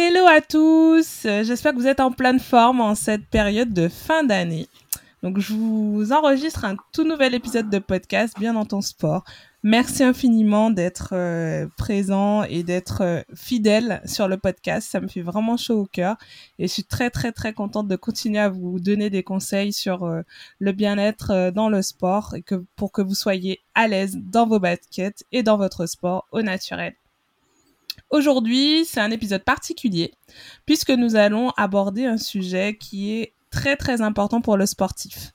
Hello à tous, j'espère que vous êtes en pleine forme en cette période de fin d'année. Donc je vous enregistre un tout nouvel épisode de podcast bien dans ton sport. Merci infiniment d'être euh, présent et d'être euh, fidèle sur le podcast. Ça me fait vraiment chaud au cœur et je suis très très très contente de continuer à vous donner des conseils sur euh, le bien-être dans le sport et que pour que vous soyez à l'aise dans vos baskets et dans votre sport au naturel. Aujourd'hui, c'est un épisode particulier puisque nous allons aborder un sujet qui est très très important pour le sportif.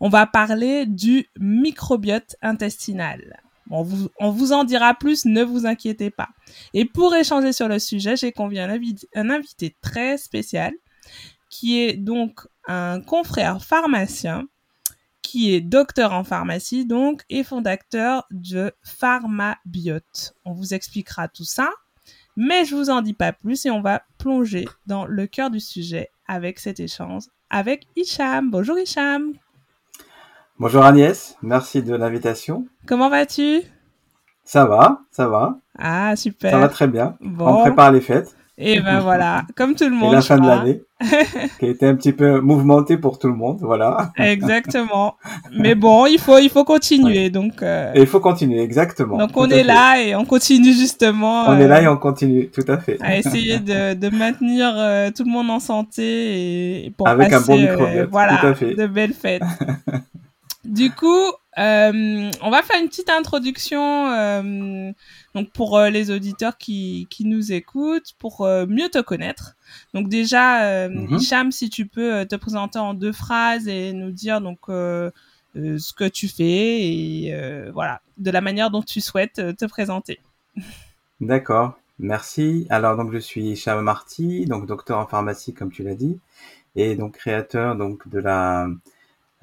On va parler du microbiote intestinal. On vous, en dira plus, ne vous inquiétez pas. Et pour échanger sur le sujet, j'ai convié un, un invité très spécial qui est donc un confrère pharmacien qui est docteur en pharmacie donc et fondateur de Pharmabiote. On vous expliquera tout ça, mais je vous en dis pas plus et on va plonger dans le cœur du sujet avec cet échange avec Hicham. Bonjour Hicham. Bonjour Agnès, merci de l'invitation. Comment vas-tu? Ça va, ça va. Ah, super. Ça va très bien. On prépare les fêtes. Et ben voilà, comme tout le monde. Et la fin de l'année, qui a été un petit peu mouvementée pour tout le monde, voilà. Exactement. Mais bon, il faut, il faut continuer, donc. Euh, et il faut continuer, exactement. Donc on est là et on continue justement. On est là euh, et on continue, tout à fait. À essayer de, de maintenir euh, tout le monde en santé et pour avec passer, un bon microbiote, voilà, tout à fait. de belles fêtes. Du coup, on va faire une petite introduction donc pour euh, les auditeurs qui, qui nous écoutent, pour euh, mieux te connaître. Donc déjà, Mhm. Hicham, si tu peux te présenter en deux phrases et nous dire donc ce que tu fais et voilà, de la manière dont tu souhaites te présenter. D'accord, merci. Alors donc je suis Cham Marty, donc docteur en pharmacie comme tu l'as dit, et donc créateur donc de la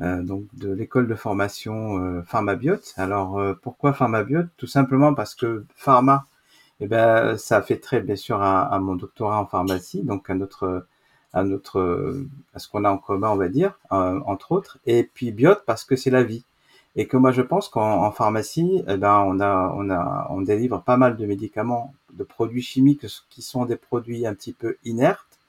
donc de l'école de formation euh, Pharmabiote. Alors euh, pourquoi Pharmabiote? Tout simplement parce que pharma, eh ben ça fait très bien sûr à, à mon doctorat en pharmacie, donc à notre à notre euh, à ce qu'on a en commun on va dire euh, entre autres, et puis biote parce que c'est la vie. Et que moi je pense qu'en en pharmacie, eh ben on a on a on délivre pas mal de médicaments, de produits chimiques qui sont des produits un petit peu inertes.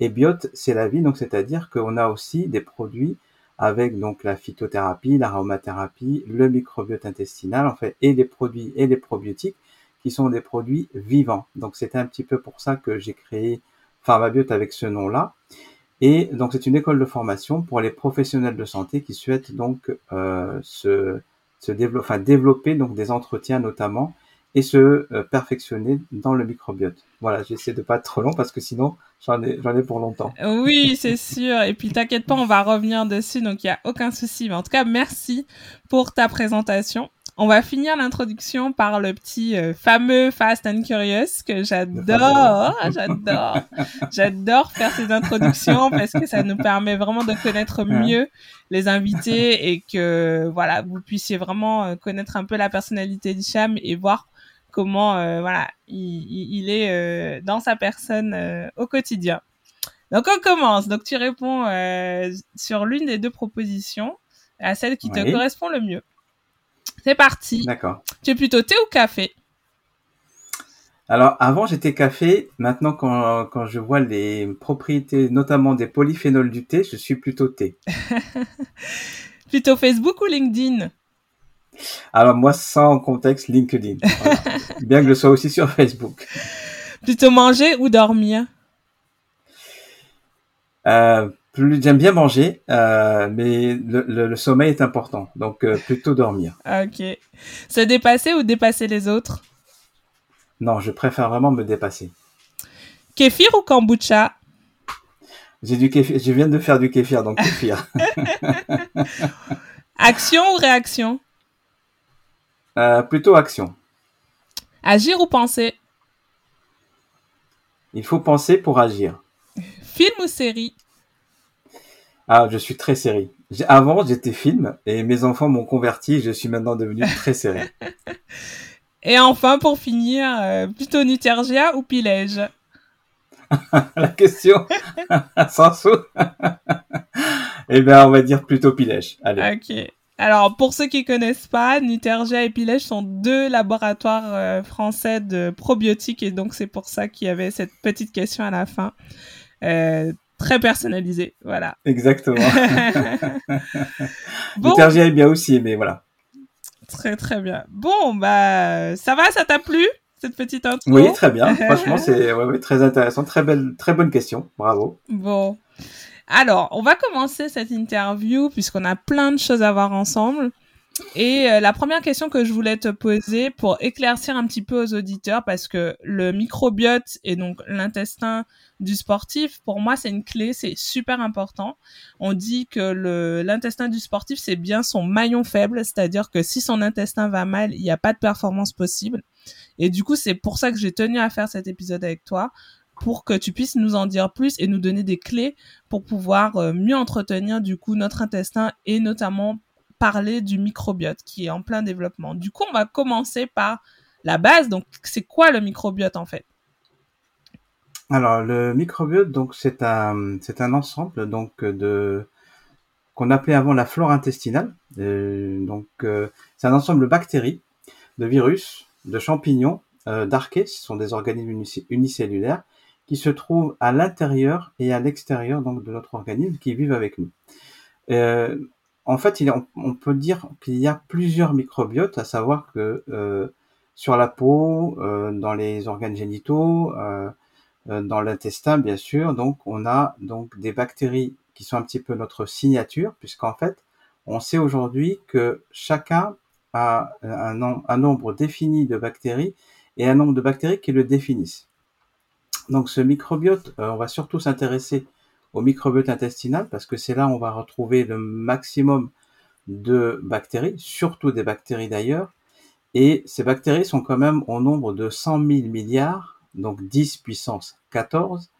Et biote, c'est la vie, donc c'est-à-dire qu'on a aussi des produits avec donc la phytothérapie, l'aromathérapie, le microbiote intestinal, en fait, et les produits et les probiotiques qui sont des produits vivants. Donc c'était un petit peu pour ça que j'ai créé Pharmabiote avec ce nom-là. Et donc c'est une école de formation pour les professionnels de santé qui souhaitent donc euh, se, développer, développer donc des entretiens notamment et se euh, perfectionner dans le microbiote. Voilà, j'essaie de pas être trop long parce que sinon j'en ai j'en ai pour longtemps. Oui, c'est sûr. Et puis t'inquiète pas, on va revenir dessus, donc il y a aucun souci. Mais en tout cas, merci pour ta présentation. On va finir l'introduction par le petit euh, fameux Fast and Curious que j'adore, j'adore, j'adore faire ces introductions parce que ça nous permet vraiment de connaître mieux les invités et que voilà vous puissiez vraiment euh, connaître un peu la personnalité d'Hicham et voir comment euh, voilà il, il- il est euh, dans sa personne euh, au quotidien. Donc on commence. Donc tu réponds sur l'une des deux propositions à celle qui te correspond le mieux. C'est parti. D'accord. Tu es plutôt thé ou café? Alors avant j'étais café, maintenant quand, quand je vois les propriétés notamment des polyphénols du thé, je suis plutôt thé. Plutôt Facebook ou LinkedIn? Alors moi sans contexte LinkedIn, Voilà. bien que je sois aussi sur Facebook. Plutôt manger ou dormir Euh, plus j'aime bien manger, euh, mais le, le- le sommeil est important, donc euh, plutôt dormir. Ok. Se dépasser ou dépasser les autres? Non, je préfère vraiment me dépasser. Kéfir ou kombucha? J'ai du kéfir, je viens de faire du kéfir, donc kéfir. Action ou réaction? Euh, plutôt action. Agir ou penser? Il faut penser pour agir. Film ou série? Ah, je suis très série. Avant, j'étais film et mes enfants m'ont converti. Je suis maintenant devenu très série. et enfin, pour finir, euh, plutôt Nutergia ou Pilège? La question sans sous. eh bien, on va dire plutôt Pilège. Allez. Ok. Alors, pour ceux qui connaissent pas, Nutergia et Pilège sont deux laboratoires euh, français de probiotiques et donc c'est pour ça qu'il y avait cette petite question à la fin. Euh, très personnalisée, voilà. Exactement. Nutergia est bien aussi, mais voilà. Très très bien. Bon, bah, ça va, ça t'a plu cette petite intro? Oui, très bien. Franchement, c'est très intéressant, très belle, très bonne question. Bravo. Bon. Alors, on va commencer cette interview puisqu'on a plein de choses à voir ensemble. Et euh, la première question que je voulais te poser pour éclaircir un petit peu aux auditeurs, parce que le microbiote et donc l'intestin du sportif, pour moi, c'est une clé, c'est super important. On dit que l'intestin du sportif, c'est bien son maillon faible, c'est-à-dire que si son intestin va mal, il n'y a pas de performance possible. Et du coup, c'est pour ça que j'ai tenu à faire cet épisode avec toi, pour que tu puisses nous en dire plus et nous donner des clés pour pouvoir euh, mieux entretenir du coup notre intestin et notamment parler du microbiote qui est en plein développement. Du coup, on va commencer par la base. Donc, c'est quoi le microbiote en fait? Alors, le microbiote, donc c'est un ensemble donc de qu'on appelait avant la flore intestinale. Euh, donc, euh, c'est un ensemble de bactéries, de virus, de champignons, d'archées, ce sont des organismes unicellulaires qui se trouvent à l'intérieur et à l'extérieur donc de notre organisme qui vivent avec nous. Euh, en fait, il, on, peut dire qu'il y a plusieurs microbiotes, à savoir que euh, sur la peau, euh, dans les organes génitaux, euh, euh, dans l'intestin bien sûr, donc on a donc des bactéries qui sont un petit peu notre signature, puisqu'en fait, on sait aujourd'hui que chacun a un, un nombre défini de bactéries et un nombre de bactéries qui le définissent. Donc ce microbiote, euh, on va surtout s'intéresser au microbiote intestinal parce que c'est là où on va retrouver le maximum de bactéries, surtout des bactéries d'ailleurs. Et ces bactéries sont quand même au nombre de 100 000 milliards, donc 10 puissance 14,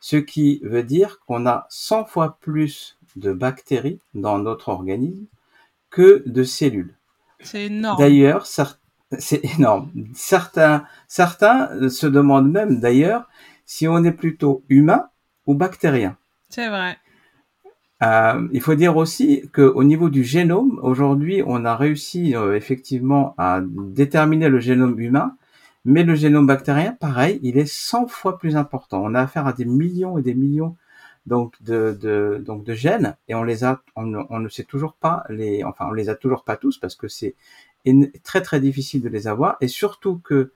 ce qui veut dire qu'on a 100 fois plus de bactéries dans notre organisme que de cellules. C'est énorme. D'ailleurs, c'est énorme. Certains, certains se demandent même d'ailleurs si on est plutôt humain ou bactérien. C'est vrai. Euh, il faut dire aussi qu'au niveau du génome, aujourd'hui, on a réussi euh, effectivement à déterminer le génome humain, mais le génome bactérien, pareil, il est 100 fois plus important. On a affaire à des millions et des millions donc de, de donc de gènes et on les a, on, on, ne sait toujours pas les, enfin on les a toujours pas tous parce que c'est très très difficile de les avoir et surtout que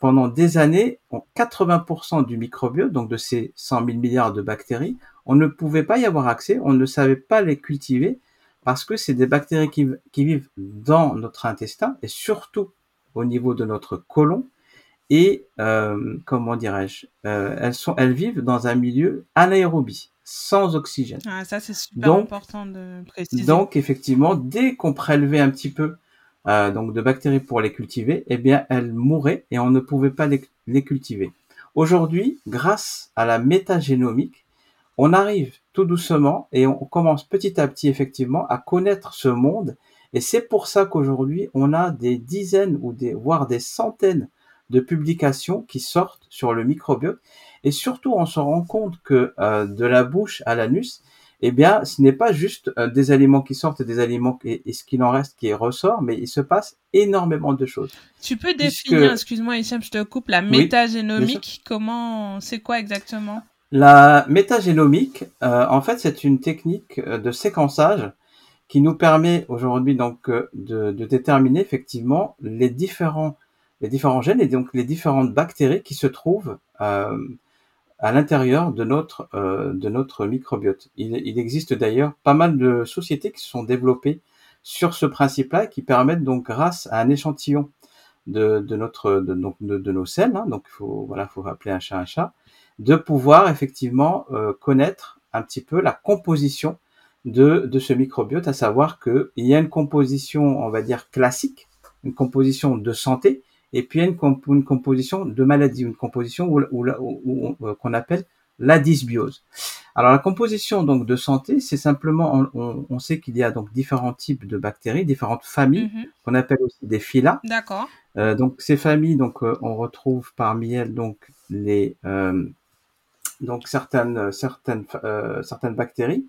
pendant des années, 80% du microbiote, donc de ces 100 000 milliards de bactéries, on ne pouvait pas y avoir accès, on ne savait pas les cultiver parce que c'est des bactéries qui, vivent dans notre intestin et surtout au niveau de notre côlon. Et euh, comment dirais-je euh, Elles sont, elles vivent dans un milieu anaérobie, sans oxygène. Ah, ça c'est super important de préciser. Donc effectivement, dès qu'on prélevait un petit peu euh, donc de bactéries pour les cultiver, eh bien elles mouraient et on ne pouvait pas les, cultiver. Aujourd'hui, grâce à la métagénomique, on arrive tout doucement et on commence petit à petit effectivement à connaître ce monde et c'est pour ça qu'aujourd'hui on a des dizaines ou des voire des centaines de publications qui sortent sur le microbiote et surtout on se rend compte que euh, de la bouche à l'anus eh bien, ce n'est pas juste euh, des aliments qui sortent et des aliments et, ce qu'il en reste qui ressort, mais il se passe énormément de choses. Tu peux définir, excuse-moi Hicham, je te coupe, la métagénomique, comment, c'est quoi exactement? La métagénomique, euh, en fait, c'est une technique euh, de séquençage qui nous permet aujourd'hui donc de, de, déterminer effectivement les différents les différents gènes et donc les différentes bactéries qui se trouvent euh, à l'intérieur de notre euh, de notre microbiote. Il, il existe d'ailleurs pas mal de sociétés qui se sont développées sur ce principe-là, qui permettent donc grâce à un échantillon de, de notre de, donc de, nos selles, hein, donc il faut voilà, faut appeler un chat un chat, de pouvoir effectivement euh, connaître un petit peu la composition de, de ce microbiote, à savoir que il y a une composition, on va dire classique, une composition de santé, et puis une, une composition de maladie, une composition euh, qu'on appelle la dysbiose. Alors la composition donc de santé, c'est simplement, on, sait qu'il y a donc différents types de bactéries, différentes familles mhm. qu'on appelle aussi des phyla. D'accord. Euh, donc ces familles, donc euh, on retrouve parmi elles donc les donc certaines certaines certaines bactéries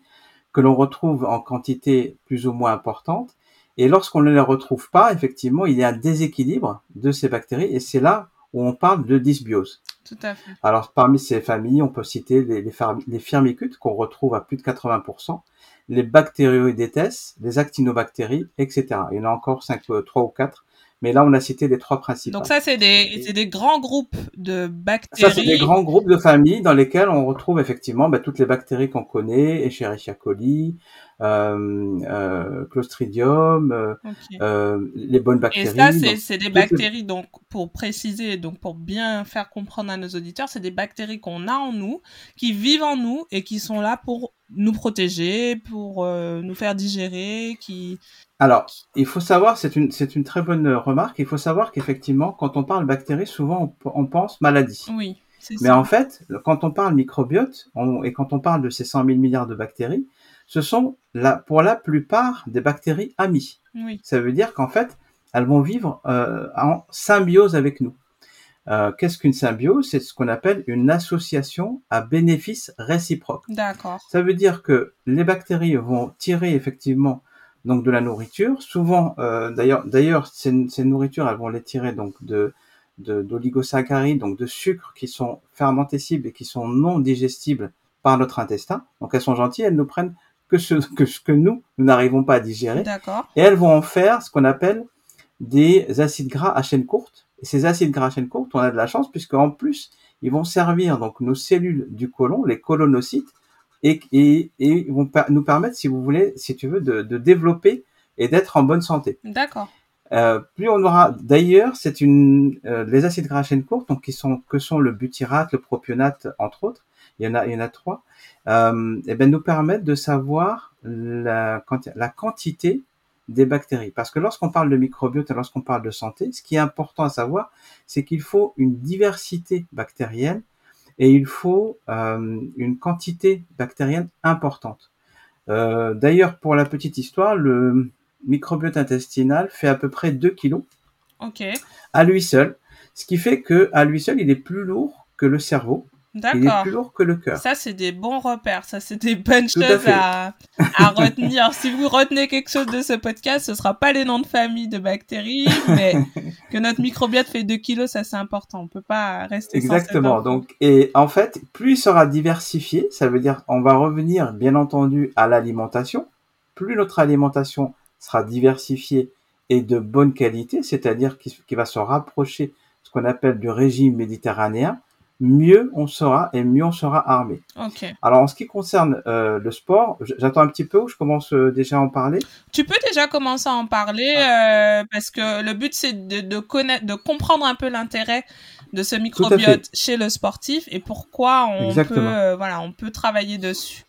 que l'on retrouve en quantité plus ou moins importante. Et lorsqu'on ne les retrouve pas, effectivement, il y a un déséquilibre de ces bactéries et c'est là où on parle de dysbiose. Tout à fait. Alors, parmi ces familles, on peut citer les, les, firmicutes qu'on retrouve à plus de 80%, les bactérioïdètes, les actinobactéries, etc. Il y en a encore 5, 3 ou 4 mais là, on a cité les trois principes. Donc ça, c'est des, c'est des grands groupes de bactéries. Ça, c'est des grands groupes de familles dans lesquels on retrouve effectivement bah, toutes les bactéries qu'on connaît, Escherichia coli, euh, euh, Clostridium, euh, euh, les bonnes bactéries. Et ça, c'est, c'est des bactéries, donc pour préciser, donc pour bien faire comprendre à nos auditeurs, c'est des bactéries qu'on a en nous, qui vivent en nous et qui sont là pour nous protéger, pour euh, nous faire digérer, qui alors, il faut savoir, c'est une, c'est une très bonne remarque, il faut savoir qu'effectivement, quand on parle bactéries, souvent on, pense maladie. Oui. Mais en fait, quand on parle microbiote et quand on parle de ces 100 000 milliards de bactéries, ce sont la, pour la plupart des bactéries amies. Oui. Ça veut dire qu'en fait, elles vont vivre euh, en symbiose avec nous. Euh, qu'est-ce qu'une symbiose? C'est ce qu'on appelle une association à bénéfice réciproque. D'accord. Ça veut dire que les bactéries vont tirer effectivement donc de la nourriture. Souvent, euh, d'ailleurs, d'ailleurs, ces, ces, nourritures, elles vont les tirer donc de d'oligosaccharides, donc de sucres qui sont fermentescibles et qui sont non digestibles par notre intestin. Donc elles sont gentilles, elles ne prennent que ce que, ce que nous, nous n'arrivons pas à digérer. D'accord. Et elles vont en faire ce qu'on appelle des acides gras à chaîne courte. Et ces acides gras à chaîne courte, on a de la chance puisque en plus, ils vont servir donc nos cellules du côlon, les colonocytes, et, et, et vont nous permettre, si vous voulez, si tu veux, de, de développer et d'être en bonne santé. D'accord. Euh, plus on aura, d'ailleurs, c'est une euh, les acides gras à chaîne courte, donc qui sont que sont le butyrate, le propionate, entre autres. Il y en a, il y en a trois. Euh, et ben nous permettent de savoir la, la quantité des bactéries. Parce que lorsqu'on parle de microbiote et lorsqu'on parle de santé, ce qui est important à savoir, c'est qu'il faut une diversité bactérienne et il faut euh, une quantité bactérienne importante. Euh, D'ailleurs, pour la petite histoire, le microbiote intestinal fait à peu près 2 kilos à lui seul, ce qui fait que à lui seul, il est plus lourd que le cerveau. Il est plus lourd que le cœur. Ça, c'est des bons repères. Ça, c'est des bonnes choses à, à, retenir. si vous retenez quelque chose de ce podcast, ce sera pas les noms de famille de bactéries, mais que notre microbiote fait 2 kilos, ça, c'est important. On peut pas rester Exactement. Donc, et en fait, plus il sera diversifié, ça veut dire, on va revenir, bien entendu, à l'alimentation. Plus notre alimentation sera diversifiée et de bonne qualité, c'est-à-dire qu'il va se rapprocher ce qu'on appelle du régime méditerranéen, mieux on sera et mieux on sera armé. Alors en ce qui concerne euh, le sport, j'attends un petit peu où je commence euh, déjà à en parler? Tu peux déjà commencer à en parler euh, parce que le but c'est de, de, connaître, de comprendre un peu l'intérêt de ce microbiote chez le sportif et pourquoi on peut voilà on peut travailler dessus.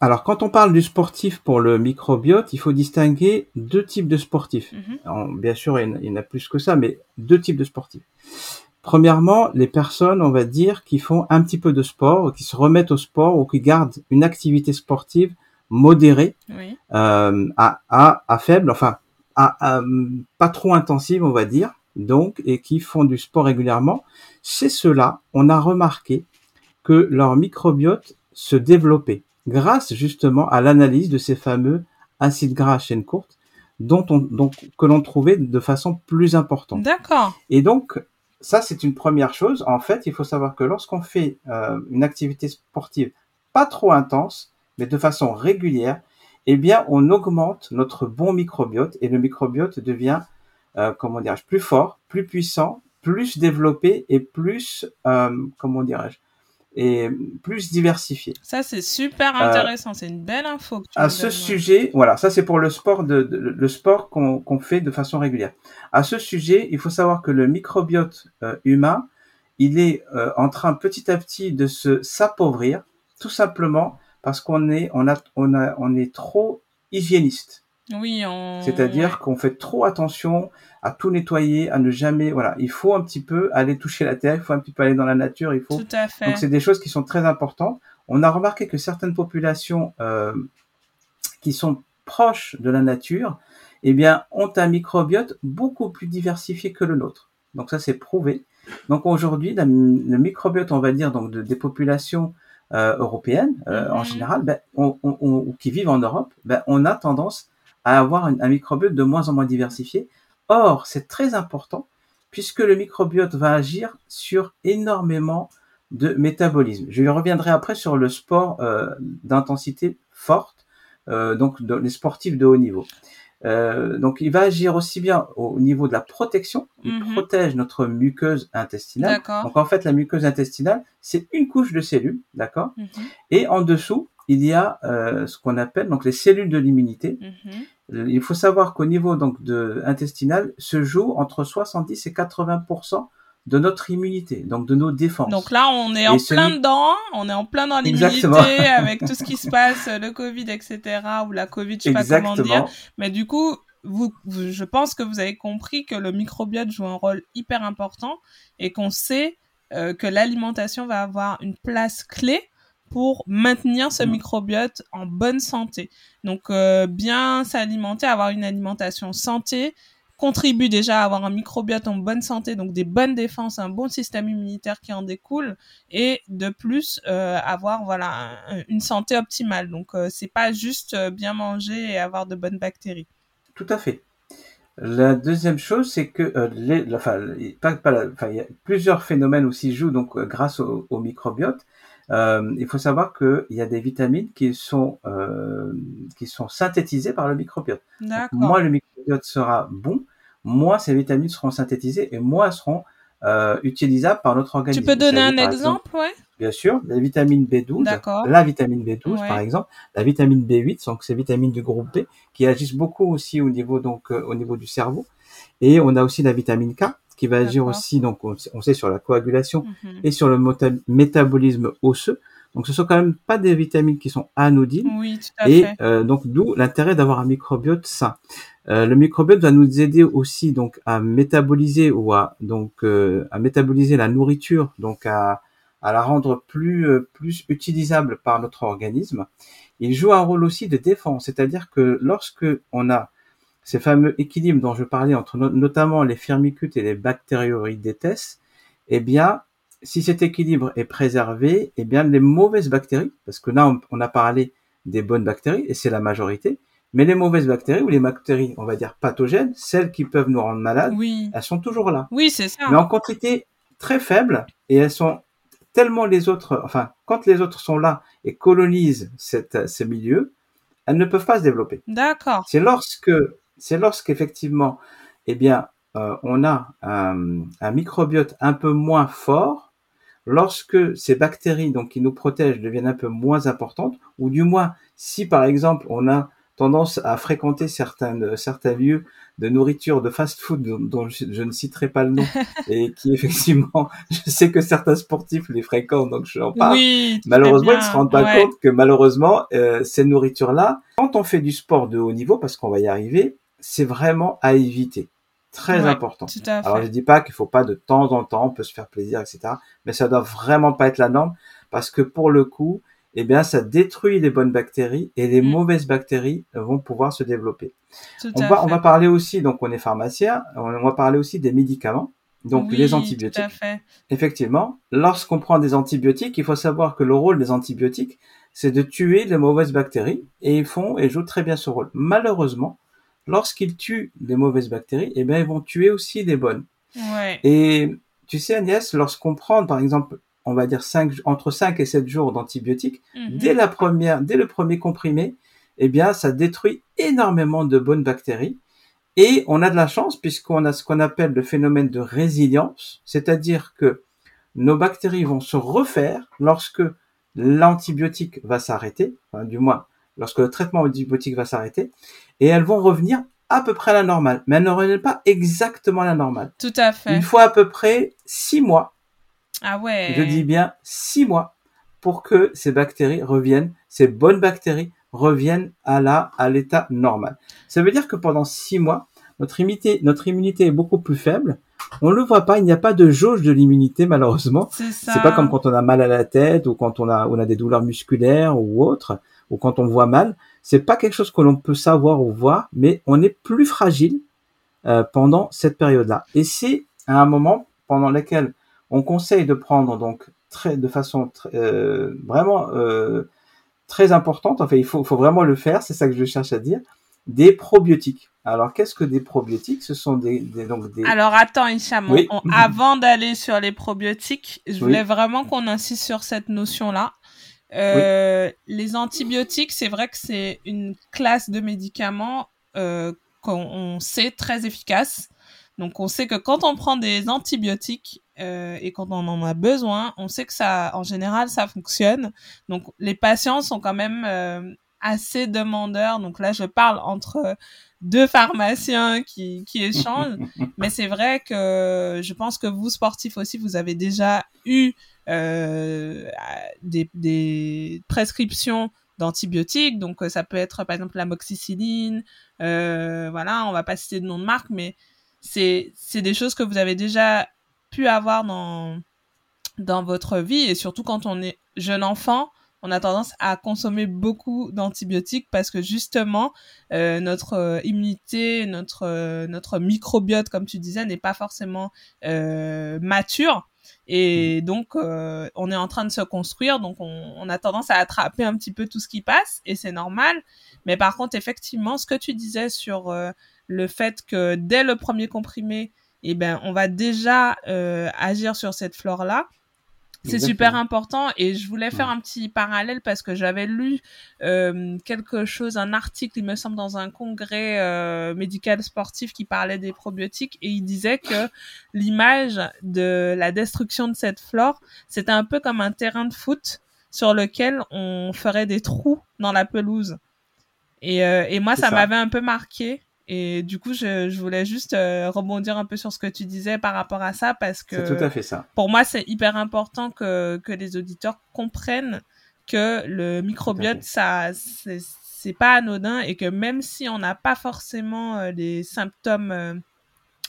Alors quand on parle du sportif pour le microbiote, il faut distinguer deux types de sportifs. Mhm. bien sûr il y en a plus que ça, mais deux types de sportifs. Premièrement, les personnes, on va dire, qui font un petit peu de sport, qui se remettent au sport ou qui gardent une activité sportive modérée euh, à, à, à, faible, enfin à, pas trop intensive, on va dire, donc, et qui font du sport régulièrement. Chez ceux-là, on a remarqué que leur microbiote se développait grâce justement à l'analyse de ces fameux acides gras à chaîne courte dont on, donc, que l'on trouvait de façon plus importante. D'accord. Et donc, ça, c'est une première chose. En fait, il faut savoir que lorsqu'on fait euh, une activité sportive pas trop intense, mais de façon régulière, eh bien, on augmente notre bon microbiote et le microbiote devient, euh, comment dirais-je, plus fort, plus puissant, plus développé et plus, euh, comment dirais-je, et plus diversifié. Ça, c'est super euh, intéressant. c'est une belle info. Que tu à ce sujet, voilà, ça c'est pour le sport de, le sport qu'on fait de façon régulière. À ce sujet, il faut savoir que le microbiote euh, humain, il est euh, en train petit à petit de se s'appauvrir, tout simplement parce qu'on est, on a, on a, on est trop hygiéniste. Oui, on... C'est-à-dire qu'on fait trop attention à tout nettoyer, à ne jamais, voilà, il faut un petit peu aller toucher la terre, il faut un petit peu aller dans la nature, il faut. Tout à fait. Donc c'est des choses qui sont très importantes. on a remarqué que certaines populations qui sont proches de la nature, eh bien, ont un microbiote beaucoup plus diversifié que le nôtre. Donc ça, c'est prouvé. Donc aujourd'hui, le microbiote, on va dire, donc des populations euh, européennes euh, en mhm. général, ben, on, on, qui vivent en Europe, ben, on a tendance à avoir un, microbiote de moins en moins diversifié. Or, c'est très important puisque le microbiote va agir sur énormément de métabolisme. Je reviendrai après sur le sport euh, d'intensité forte, euh, donc les sportifs de haut niveau. Euh, donc, il va agir aussi bien au niveau de la protection. Il mhm. protège notre muqueuse intestinale. Donc, en fait, la muqueuse intestinale, c'est une couche de cellules, d'accord? Mhm. Et en dessous, il y a euh, ce qu'on appelle donc les cellules de l'immunité. Mhm. Il faut savoir qu'au niveau donc de intestinal se joue entre 70 et 80% de notre immunité, donc de nos défenses. Donc là, on est en plein dedans, on est en plein dans l'immunité avec tout ce qui se passe, le Covid, etc., ou la Covid, je sais pas comment dire. Mais du coup, vous, je pense que vous avez compris que le microbiote joue un rôle hyper important et qu'on sait euh, que l'alimentation va avoir une place clé pour maintenir ce mm. microbiote en bonne santé. Donc, euh, bien s'alimenter, avoir une alimentation santé, contribue déjà à avoir un microbiote en bonne santé, donc des bonnes défenses, un bon système immunitaire qui en découle, et de plus euh, avoir voilà une santé optimale. Donc euh, c'est pas juste euh, bien manger et avoir de bonnes bactéries. Tout à fait. La deuxième chose, c'est que euh, les, enfin, pas, pas enfin, il y a plusieurs phénomènes aussi jouent donc grâce au, au microbiote. Il faut savoir qu'il y a des vitamines qui sont qui sont synthétisées par le microbiote. Moi, le microbiote sera bon, moins ces vitamines seront synthétisées et moins elles seront euh, utilisables par notre organisme. Tu peux donner un exemple, ouais? Bien sûr, la vitamine B12, la vitamine B12 par exemple, la vitamine B8, donc ces vitamines du groupe B qui agissent beaucoup aussi au niveau donc euh, au niveau du cerveau, et on a aussi la vitamine K qui va agir aussi donc on, sait sur la coagulation mhm. et sur le métabolisme osseux. Donc ce sont quand même pas des vitamines qui sont anodines. Oui, tout à et euh, donc d'où l'intérêt d'avoir un microbiote sain. Euh, le microbiote va nous aider aussi donc à métaboliser ou à donc euh, à métaboliser la nourriture, donc à, à la rendre plus euh, plus utilisable par notre organisme. Il joue un rôle aussi de défense, c'est-à-dire que lorsque on a ces fameux équilibres dont je parlais entre notamment les firmicutes et les bactérioridetes, eh bien si cet équilibre est préservé, eh bien les mauvaises bactéries, parce que là on a parlé des bonnes bactéries et c'est la majorité, mais les mauvaises bactéries ou les bactéries, on va dire pathogènes, celles qui peuvent nous rendre malades, elles sont toujours là. Oui, c'est ça. Mais en quantité très faible et elles sont tellement les autres, enfin, quand les autres sont là et colonisent cette, ce milieu, elles ne peuvent pas se développer. D'accord. C'est lorsque, c'est lorsqu'effectivement, eh bien, euh, on a un, un, microbiote un peu moins fort, lorsque ces bactéries, donc qui nous protègent, deviennent un peu moins importantes, ou du moins, si par exemple on a tendance à fréquenter certains, certains lieux de nourriture, de fast-food dont, je, ne citerai pas le nom et qui effectivement, je sais que certains sportifs les fréquentent, donc je en parle. Oui, malheureusement, ils se rendent pas compte que malheureusement, euh, ces nourritures-là, quand on fait du sport de haut niveau, parce qu'on va y arriver, c'est vraiment à éviter. Très important. Alors je dis pas qu'il faut pas de temps en temps, on peut se faire plaisir, etc. Mais ça doit vraiment pas être la norme parce que pour le coup, eh bien, ça détruit les bonnes bactéries et les mm. mauvaises bactéries vont pouvoir se développer. on va, on va parler aussi, donc on est pharmacien, on va parler aussi des médicaments, donc les antibiotiques. Effectivement, lorsqu'on prend des antibiotiques, il faut savoir que le rôle des antibiotiques, c'est de tuer les mauvaises bactéries et ils font et jouent très bien ce rôle. Malheureusement, lorsqu'ils tuent les mauvaises bactéries, eh bien, ils vont tuer aussi les bonnes. Ouais. Et tu sais, Agnès, lorsqu'on prend, par exemple, on va dire entre 5 et 7 jours d'antibiotiques, mhm. dès la première, dès le premier comprimé, eh bien, ça détruit énormément de bonnes bactéries. Et on a de la chance puisqu'on a ce qu'on appelle le phénomène de résilience, c'est-à-dire que nos bactéries vont se refaire lorsque l'antibiotique va s'arrêter, du moins lorsque le traitement antibiotique va s'arrêter, et elles vont revenir à peu près à la normale, mais elles ne reviennent pas exactement à la normale. Tout à fait. Une fois à peu près six mois ah ouais. Je dis bien six mois pour que ces bactéries reviennent, ces bonnes bactéries reviennent à la, à l'état normal. Ça veut dire que pendant six mois, notre immunité, notre immunité est beaucoup plus faible. on le voit pas, il n'y a pas de jauge de l'immunité malheureusement. C'est pas comme quand on a mal à la tête ou quand on a on a des douleurs musculaires ou autres ou quand on voit mal. C'est pas quelque chose que l'on peut savoir ou voir, mais on est plus fragile euh, pendant cette période-là. Et c'est à un moment pendant lequel on conseille de prendre donc très de façon euh, vraiment euh, très importante. Enfin, il faut, faut vraiment le faire. C'est ça que je cherche à dire des probiotiques. Alors, qu'est-ce que des probiotiques? Ce sont des, donc des. Alors, attends, Hicham, avant d'aller sur les probiotiques, je voulais vraiment qu'on insiste sur cette notion-là. Euh, Les antibiotiques, c'est vrai que c'est une classe de médicaments euh, qu'on sait très efficace. Donc, on sait que quand on prend des antibiotiques euh, et quand on en a besoin, on sait que ça, en général, ça fonctionne. Donc, les patients sont quand même euh, assez demandeurs. Donc là, je parle entre deux pharmaciens qui, qui échangent. Mais c'est vrai que je pense que vous, sportifs aussi, vous avez déjà eu euh, des, des prescriptions d'antibiotiques. Donc ça peut être par exemple l'amoxicilline. Euh, voilà, on va pas citer de nom de marque, mais c'est c'est des choses que vous avez déjà pu avoir dans dans votre vie et surtout quand on est jeune enfant on a tendance à consommer beaucoup d'antibiotiques parce que justement euh, notre euh, immunité, notre euh, notre microbiote, comme tu disais, n'est pas forcément mature. Et mm. donc, on est en train de se construire, donc on, on, a tendance à attraper un petit peu tout ce qui passe, et c'est normal. Mais par contre, effectivement, ce que tu disais sur le fait que dès le premier comprimé, eh ben, on va déjà agir sur cette flore-là, c'est super important et je voulais faire un petit parallèle parce que j'avais lu euh, quelque chose, un article, il me semble, dans un congrès euh, médical sportif qui parlait des probiotiques et il disait que l'image de la destruction de cette flore, c'était un peu comme un terrain de foot sur lequel on ferait des trous dans la pelouse. Et, euh, et moi, ça. m'avait un peu marqué et du coup, je, je voulais juste euh, rebondir un peu sur ce que tu disais par rapport à ça, parce que tout à fait ça. pour moi, c'est hyper important que, que les auditeurs comprennent que le microbiote, ça, c'est pas anodin et que même si on n'a pas forcément euh, des symptômes, euh,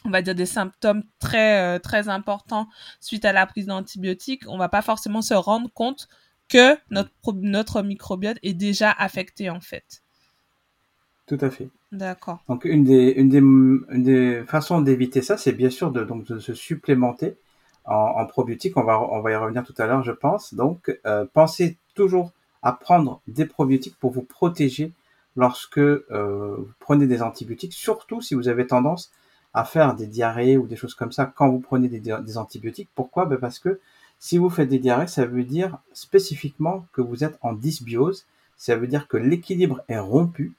on va dire des symptômes très, très importants suite à la prise d'antibiotiques, on va pas forcément se rendre compte que notre, notre microbiote est déjà affecté en fait. Tout à fait. D'accord. Donc une des, une des, une des façons d'éviter ça, c'est bien sûr de, donc, de se supplémenter en, en probiotiques. On va, on va y revenir tout à l'heure, je pense. Donc euh, pensez toujours à prendre des probiotiques pour vous protéger lorsque euh, vous prenez des antibiotiques, surtout si vous avez tendance à faire des diarrhées ou des choses comme ça quand vous prenez des, des antibiotiques. Pourquoi? Ben Parce que si vous faites des diarrhées, ça veut dire spécifiquement que vous êtes en dysbiose. Ça veut dire que l'équilibre est rompu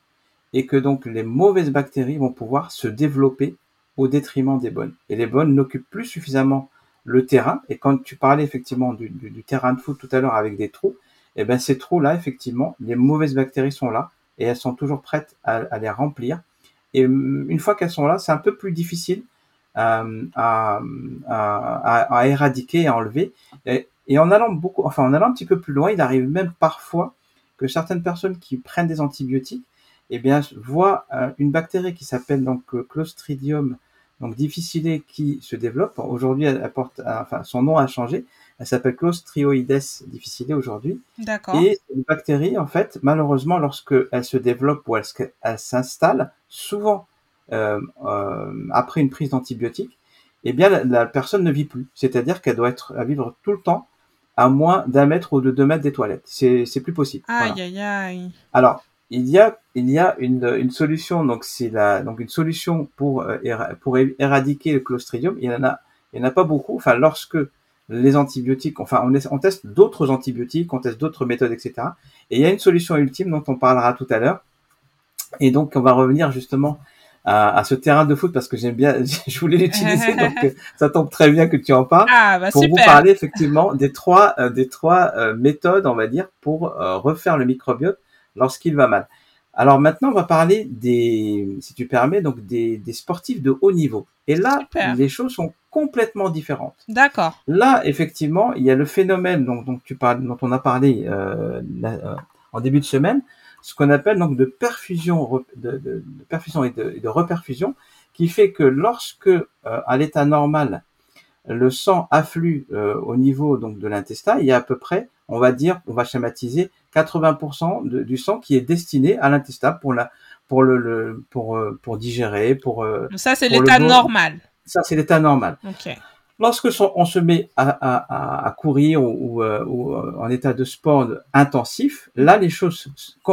et que donc les mauvaises bactéries vont pouvoir se développer au détriment des bonnes. Et les bonnes n'occupent plus suffisamment le terrain. Et quand tu parlais effectivement du, terrain de foot tout à l'heure avec des trous, et eh ben ces trous-là, effectivement, les mauvaises bactéries sont là et elles sont toujours prêtes à, les remplir. Et hum, une fois qu'elles sont là, c'est un peu plus difficile euh, à, à, éradiquer à enlever. Et, et en allant beaucoup, enfin en allant un petit peu plus loin, il arrive même parfois que certaines personnes qui prennent des antibiotiques eh bien, voit euh, une bactérie qui s'appelle donc euh, Clostridium donc difficile qui se développe. Aujourd'hui, elle porte, euh, enfin, son nom a changé. Elle s'appelle Clostrioides difficile aujourd'hui. D'accord. Et une bactérie, en fait, malheureusement, lorsque elle se développe ou elle, elle s'installe, souvent euh, après une prise d'antibiotiques, eh bien, la, personne ne vit plus. C'est-à-dire qu'elle doit être à vivre tout le temps à moins d'un mètre ou de deux mètres des toilettes. C'est, c'est plus possible. Aïe, aïe, aïe. Alors, il y a il y a une, une solution. Donc c'est la donc une solution pour euh, pour éradiquer le clostridium. Il y en a il y en a pas beaucoup. Enfin lorsque les antibiotiques enfin on, on teste d'autres antibiotiques on teste d'autres méthodes etc et il y a une solution ultime dont on parlera tout à l'heure. Et donc on va revenir justement à, à, ce terrain de foot parce que j'aime bien je voulais l'utiliser. Donc euh, ça tombe très bien que tu en parles. Ah, bah, pour vous parler effectivement des trois euh, des trois méthodes on va dire pour refaire le microbiote lorsqu'il va mal. Alors maintenant, on va parler des, si tu permets, donc des, sportifs de haut niveau. Et là, les choses sont complètement différentes. D'accord. Là, effectivement, il y a le phénomène dont, dont tu parles, dont on a parlé euh, euh, en début de semaine, ce qu'on appelle donc de perfusion, de, perfusion et de, reperfusion, qui fait que lorsque à l'état normal le sang afflue au niveau donc de l'intestin, il y a à peu près, on va dire, on va schématiser 80% du sang qui est destiné à l'intestin pour la pour le, pour pour digérer, pour ça c'est l'état normal. Ça c'est l'état normal. Lorsque on se met à, à, à courir ou, euh, ou, euh, en état de sport intensif, là les choses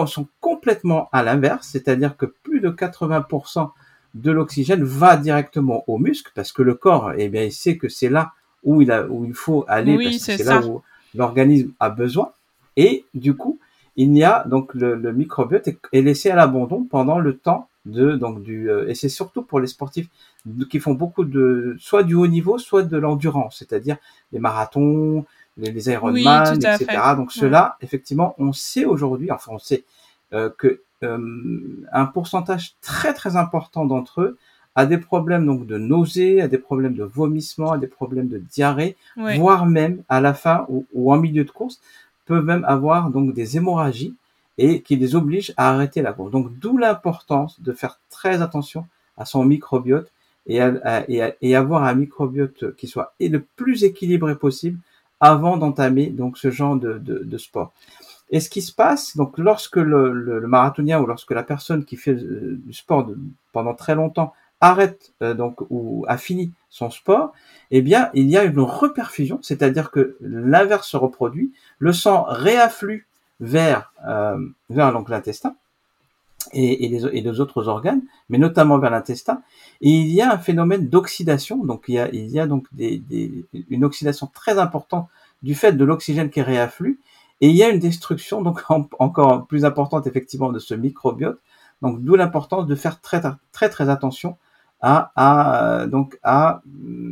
sont complètement à l'inverse, c'est-à-dire que plus de 80% de l'oxygène va directement au muscle parce que le corps, eh bien, il sait que c'est là où il a, où il faut aller parce que c'est là où l'organisme a besoin. Et du coup, il y a donc le, le microbiote est laissé à l'abandon pendant le temps de donc du euh, et c'est surtout pour les sportifs qui font beaucoup de soit du haut niveau soit de l'endurance c'est-à-dire les marathons les, les Ironman etc donc cela effectivement on sait aujourd'hui enfin on sait euh, que euh, un pourcentage très très important d'entre eux a des problèmes donc de nausées, a des problèmes de vomissement, a des problèmes de diarrhée, voire même à la fin ou, ou, en milieu de course peuvent même avoir donc des hémorragies et qui les oblige à arrêter la course. Donc d'où l'importance de faire très attention à son microbiote et, à, et, avoir un microbiote qui soit le plus équilibré possible avant d'entamer donc ce genre de, de, de, sport. Et ce qui se passe, donc lorsque le, le, marathonien ou lorsque la personne qui fait euh, du sport pendant très longtemps arrête euh, donc ou a fini son sport, eh bien il y a une reperfusion, c'est-à-dire que l'inverse se reproduit, le sang réafflue vers euh, vers donc l'intestin et, et, les, autres organes, mais notamment vers l'intestin. Et il y a un phénomène d'oxydation, donc il y a, il y a donc une oxydation très importante du fait de l'oxygène qui réafflue, et il y a une destruction donc encore plus importante effectivement de ce microbiote. Donc d'où l'importance de faire très très très attention à, à donc à,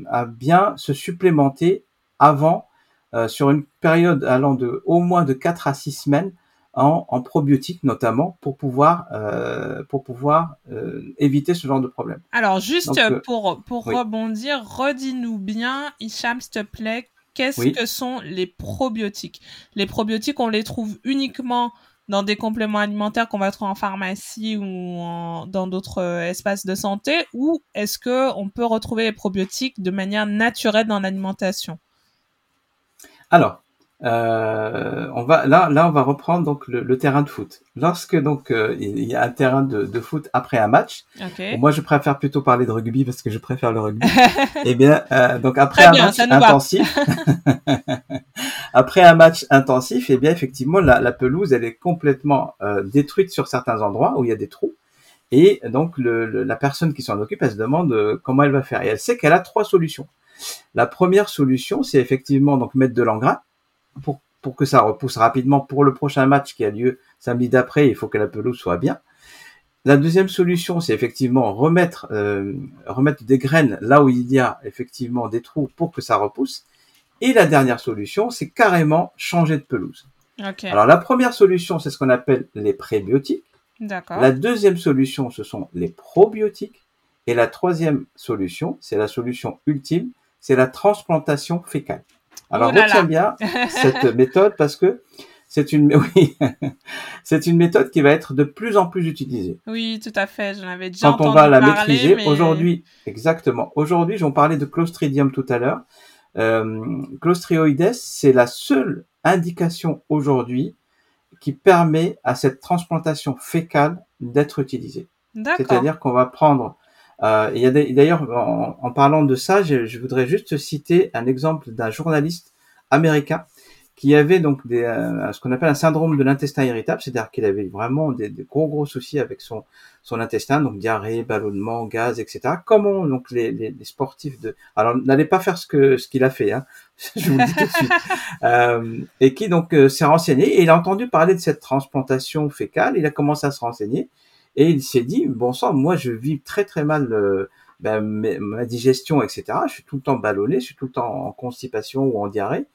à bien se supplémenter avant euh, sur une période allant de au moins de 4 à 6 semaines en, en probiotiques notamment pour pouvoir euh, pour pouvoir euh, éviter ce genre de problème. Alors juste euh, pour pour rebondir, redis-nous bien, Hicham, s'il te plaît, qu'est-ce que sont les probiotiques? Les probiotiques, on les trouve uniquement dans des compléments alimentaires qu'on va trouver en pharmacie ou dans d'autres espaces de santé, ou est-ce que on peut retrouver les probiotiques de manière naturelle dans l'alimentation? Alors, euh, on va là, là, on va reprendre donc le, terrain de foot. Lorsque donc euh, il y a un terrain de, foot après un match, moi je préfère plutôt parler de rugby parce que je préfère le rugby. eh bien, euh, donc après un match intensif, après un match intensif, eh bien effectivement la, pelouse elle est complètement détruite sur certains endroits où il y a des trous. Et donc le, la personne qui s'en occupe, elle se demande comment elle va faire. Et elle sait qu'elle a trois solutions. La première solution, c'est effectivement donc mettre de l'engrais pour, pour que ça repousse rapidement pour le prochain match qui a lieu samedi d'après. Il faut que la pelouse soit bien. La deuxième solution, c'est effectivement remettre euh, remettre des graines là où il y a effectivement des trous pour que ça repousse. Et la dernière solution, c'est carrément changer de pelouse. Alors la première solution, c'est ce qu'on appelle les prébiotiques. La deuxième solution, ce sont les probiotiques. Et la troisième solution, c'est la solution ultime, c'est la transplantation fécale. Alors oh retiens bien cette méthode parce que c'est une oui, c'est une méthode qui va être de plus en plus utilisée. Oui, tout à fait. J'en avais déjà Quand on va la maîtriser, aujourd'hui, exactement. Aujourd'hui, j'en parlais de Clostridium tout à l'heure. Euh, Clostrioides, c'est la seule indication aujourd'hui qui permet à cette transplantation fécale d'être utilisée. C'est-à-dire qu'on va prendre euh, il y a d'ailleurs, en, parlant de ça, je, je, voudrais juste citer un exemple d'un journaliste américain qui avait donc des, euh, ce qu'on appelle un syndrome de l'intestin irritable, c'est-à-dire qu'il avait vraiment des, des, gros gros soucis avec son son intestin, donc diarrhée, ballonnement, gaz, etc. Comment donc les, les, les sportifs de, alors n'allez pas faire ce que ce qu'il a fait, hein, je vous le dis tout de suite, euh, et qui donc euh, s'est renseigné et il a entendu parler de cette transplantation fécale, il a commencé à se renseigner et il s'est dit, bon sang, moi je vis très très mal euh, ben, ma digestion, etc. Je suis tout le temps ballonné, je suis tout le temps en constipation ou en diarrhée.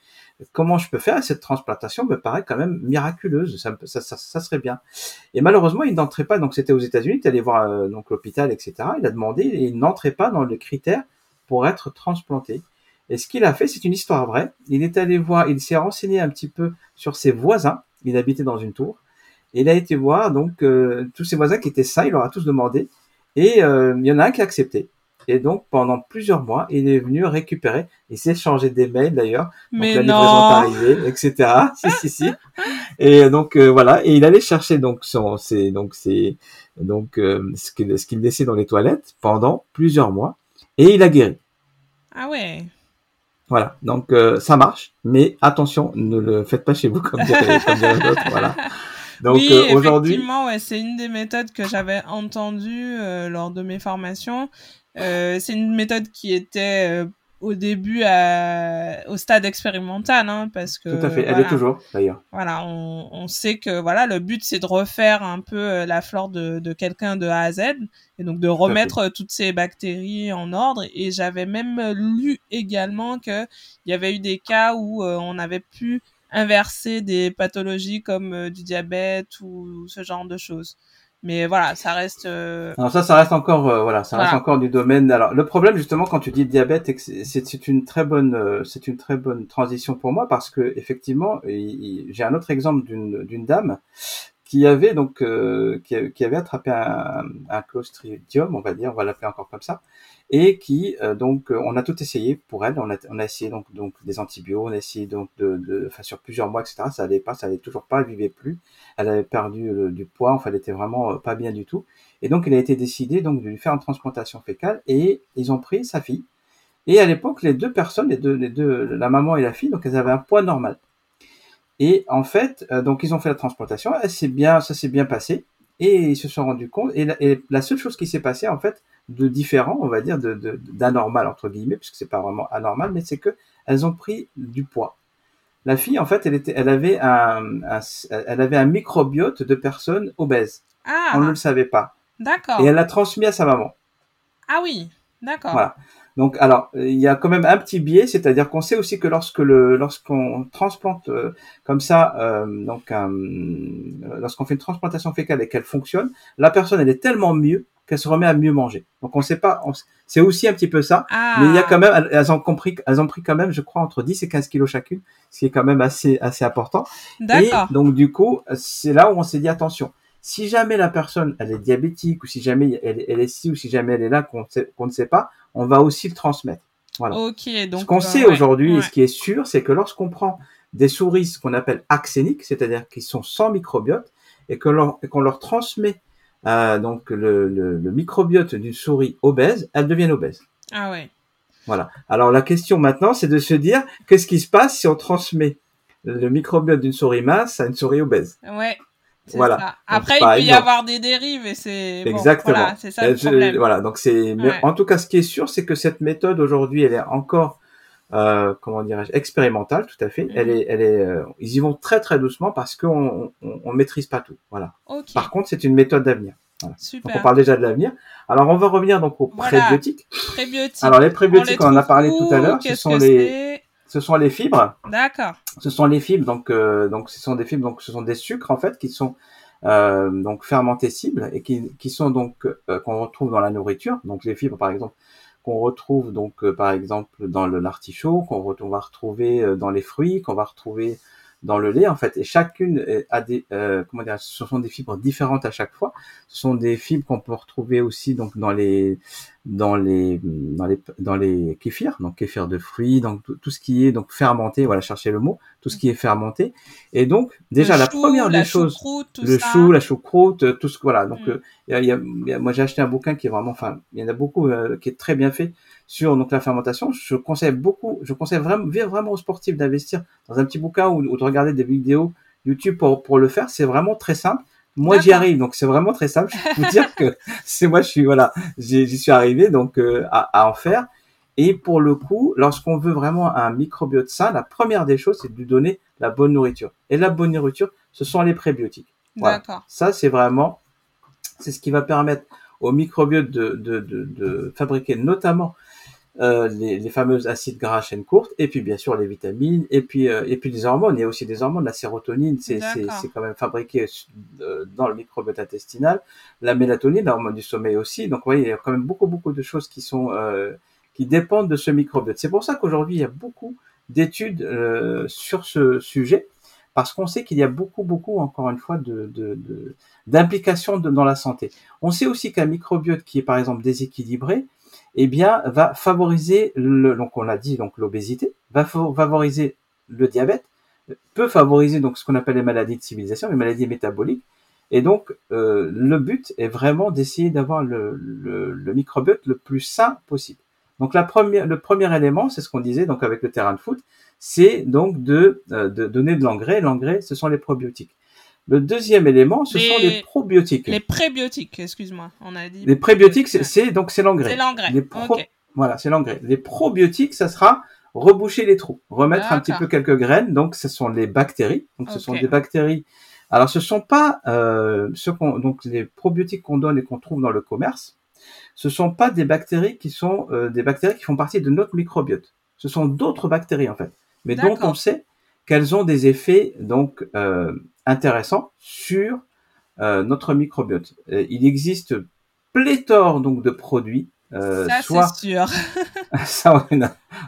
Comment je peux faire? Cette transplantation me paraît quand même miraculeuse, ça, ça, ça, serait bien. Et malheureusement, il n'entrait pas, donc c'était aux États-Unis, il allait voir euh, donc l'hôpital, etc. Il a demandé, et il n'entrait pas dans les critères pour être transplanté. Et ce qu'il a fait, c'est une histoire vraie. Il est allé voir, il s'est renseigné un petit peu sur ses voisins. Il habitait dans une tour il a été voir donc euh, tous ses voisins qui étaient sains, il leur a tous demandé. Et euh, il y en a un qui a accepté. Et donc, pendant plusieurs mois, il est venu récupérer. Il s'est changé des mails d'ailleurs. Mais donc, la non. livraison est etc. si, si, si. Et donc, euh, voilà. Et il allait chercher donc son, c'est, donc, c'est, donc, euh, ce qu'il, ce qu'il laissait dans les toilettes pendant plusieurs mois. Et il a guéri. Ah ouais. Voilà. Donc, euh, ça marche. Mais attention, ne le faites pas chez vous comme dirait, comme dirait l'autre. Voilà. Donc, oui, euh, aujourd'hui. effectivement, ouais, c'est une des méthodes que j'avais entendues euh, lors de mes formations. Euh, c'est une méthode qui était au début à, au stade expérimental, hein, parce que Tout à fait. Elle voilà, est toujours, d'ailleurs. voilà, on, on sait que voilà, le but c'est de refaire un peu la flore de, de quelqu'un de A à Z, et donc de remettre toutes ces bactéries en ordre. Et j'avais même lu également que il y avait eu des cas où on avait pu inverser des pathologies comme euh, du diabète ou ce genre de choses. Mais voilà, ça reste. euh, Alors ça, ça reste encore, euh, voilà, ça reste encore du domaine. Alors le problème justement quand tu dis diabète, c'est une très bonne, euh, c'est une très bonne transition pour moi parce que effectivement, j'ai un autre exemple d'une d'une dame qui avait donc euh, qui, avait attrapé un, un clostridium, on va dire, on va l'appeler encore comme ça, et qui euh, donc euh, on a tout essayé pour elle, on a, on a essayé donc donc des antibiotiques, on a essayé donc de, de enfin sur plusieurs mois etc. Ça allait pas, ça allait toujours pas, elle vivait plus, elle avait perdu du poids, enfin elle était vraiment pas bien du tout. Et donc, il a été décidé donc de lui faire une transplantation fécale et ils ont pris sa fille. Et à l'époque, les deux personnes, les deux, les deux, la maman et la fille, donc elles avaient un poids normal. Et en fait, euh, donc ils ont fait la transplantation, s'est bien, ça s'est bien passé et ils se sont rendus compte. Et la, et la seule chose qui s'est passée en fait de différent, on va dire, de de- d'anormal entre guillemets, puisque c'est pas vraiment anormal, mais c'est que elles ont pris du poids. La fille, en fait, elle était, elle avait un, un- elle avait un microbiote de personnes obèses. Ah, On ne le savait pas. d'accord. Et elle l'a transmis à sa maman. Ah oui, d'accord. Voilà. Donc, alors, euh, il y a quand même un petit biais, c'est-à-dire qu'on sait aussi que lorsque le, lorsqu'on transplante euh, comme ça, euh, donc, euh, lorsqu'on fait une transplantation fécale et qu'elle fonctionne, la personne elle est tellement mieux qu'elle se remet à mieux manger. Donc, on sait pas, c'est aussi un petit peu ça. Ah, Mais il y a quand même, elles- ont compris, elles ont pris quand même, je crois, entre 10 et 15 kilos chacune, ce qui est quand même assez, assez important. Et D'accord. donc du coup, c'est là où on s'est dit attention. Si jamais la personne elle est diabétique ou si jamais elle, elle est ci ou si jamais elle est là qu'on ne sait pas, on va aussi le transmettre. Voilà. Ok, donc. ce qu'on euh, sait ouais, aujourd'hui et ce qui est sûr, c'est que lorsqu'on prend des souris ce qu'on appelle axéniques, c'est-à-dire qui sont sans microbiote, et que leur- qu'on leur transmet euh, donc le, le- le microbiote d'une souris obèse, elles deviennent obèses. Ah ouais. Voilà. Alors la question maintenant, c'est de se dire qu'est-ce qui se passe si on transmet le microbiote d'une souris mince à une souris obèse? Ouais. Voilà. ça. Après, il peut y avoir des dérives et c'est. bon, Exactement. voilà, c'est ça le je- problème. voilà. Donc c'est. mais Ouais. En tout cas, ce qui est sûr, c'est que cette méthode aujourd'hui, elle est encore, euh, comment dirais-je, expérimentale, tout à fait. Mhm. Elle est, elle est. euh, ils y vont très très doucement parce qu'on on, on maîtrise pas tout. Voilà. Par contre, c'est une méthode d'avenir. Donc on Super. parle déjà de l'avenir. Alors on va revenir donc aux Voilà. prébiotiques. Prébiotiques. Alors les prébiotiques, on, en a parlé tout à l'heure. Ce sont les, ce sont les fibres. D'accord. Ce sont les fibres, donc euh, donc ce sont des fibres, donc ce sont des sucres en fait qui sont euh, donc fermentescibles et qui, qui sont donc euh, qu'on retrouve dans la nourriture. Donc les fibres par exemple qu'on retrouve donc euh, par exemple dans le l'artichaut, qu'on va retrouver dans les fruits, qu'on va retrouver dans le lait en fait. Et chacune euh, a des euh, comment dire, ce sont des fibres différentes à chaque fois. Ce sont des fibres qu'on peut retrouver aussi donc dans les dans les dans les dans les kéfirs, donc kéfir de fruits, donc tout, tout ce qui est donc fermenté, voilà chercher le mot, tout ce qui est fermenté. Et donc déjà Le la chou, première des choses, le ça. chou, la choucroute, euh, tout ce voilà. Donc Mm. euh, y a- y a- moi j'ai acheté un bouquin qui est vraiment, enfin il y en a beaucoup euh, qui est très bien fait sur donc la fermentation. Je conseille beaucoup, je conseille vraiment vraiment aux sportifs d'investir dans un petit bouquin ou, ou de regarder des vidéos YouTube pour pour le faire. C'est vraiment très simple. Moi, j'y arrive, donc c'est vraiment très simple. Je peux vous dire que c'est moi, je suis voilà, j'y suis arrivé donc euh, à, à en faire. Et pour le coup, lorsqu'on veut vraiment un microbiote sain, la première des choses, c'est de lui donner la bonne nourriture. Et la bonne nourriture, ce sont les prébiotiques. Voilà. Ça, c'est vraiment, c'est ce qui va permettre au microbiote de, de, de, de fabriquer notamment euh, les, les fameuses acides gras à chaîne courte, et puis bien sûr les vitamines, et puis euh, et puis des hormones. Il y a aussi des hormones. La sérotonine, c'est c'est quand même fabriqué euh, dans le microbiote intestinal. La mélatonine, l'hormone du sommeil aussi. Donc, vous voyez, il y a quand même beaucoup beaucoup de choses qui sont euh, qui dépendent de ce microbiote. C'est pour ça qu'aujourd'hui il y a beaucoup d'études euh, sur ce sujet parce qu'on sait qu'il y a beaucoup, beaucoup, encore une fois, de, d'implications dans la santé. On sait aussi qu'un microbiote qui est par exemple déséquilibré, eh bien, va favoriser le, donc on l'a dit, donc l'obésité, va favoriser le diabète, peut favoriser donc ce qu'on appelle les maladies de civilisation, les maladies métaboliques. Et donc, euh, le but est vraiment d'essayer d'avoir le, le, microbiote le plus sain possible. Donc, la première, le premier élément, c'est ce qu'on disait donc avec le terrain de foot, c'est donc de, euh, de donner de l'engrais. L'engrais, ce sont les probiotiques. Le deuxième élément, ce sont les probiotiques. Les prébiotiques, excuse-moi, on a dit. Les prébiotiques, c'est donc c'est l'engrais. C'est l'engrais. Voilà, c'est l'engrais. Les probiotiques, ça sera reboucher les trous, remettre un petit peu quelques graines. Donc, ce sont les bactéries. Donc, ce sont des bactéries. Alors, ce sont pas euh, ce qu'on donc les probiotiques qu'on donne et qu'on trouve dans le commerce. Ce sont pas des bactéries qui sont euh, des bactéries qui font partie de notre microbiote. Ce sont d'autres bactéries en fait, mais dont on sait qu'elles ont des effets donc euh, intéressants sur euh, notre microbiote. il existe pléthore donc de produits euh, ça, soit sûr. ça,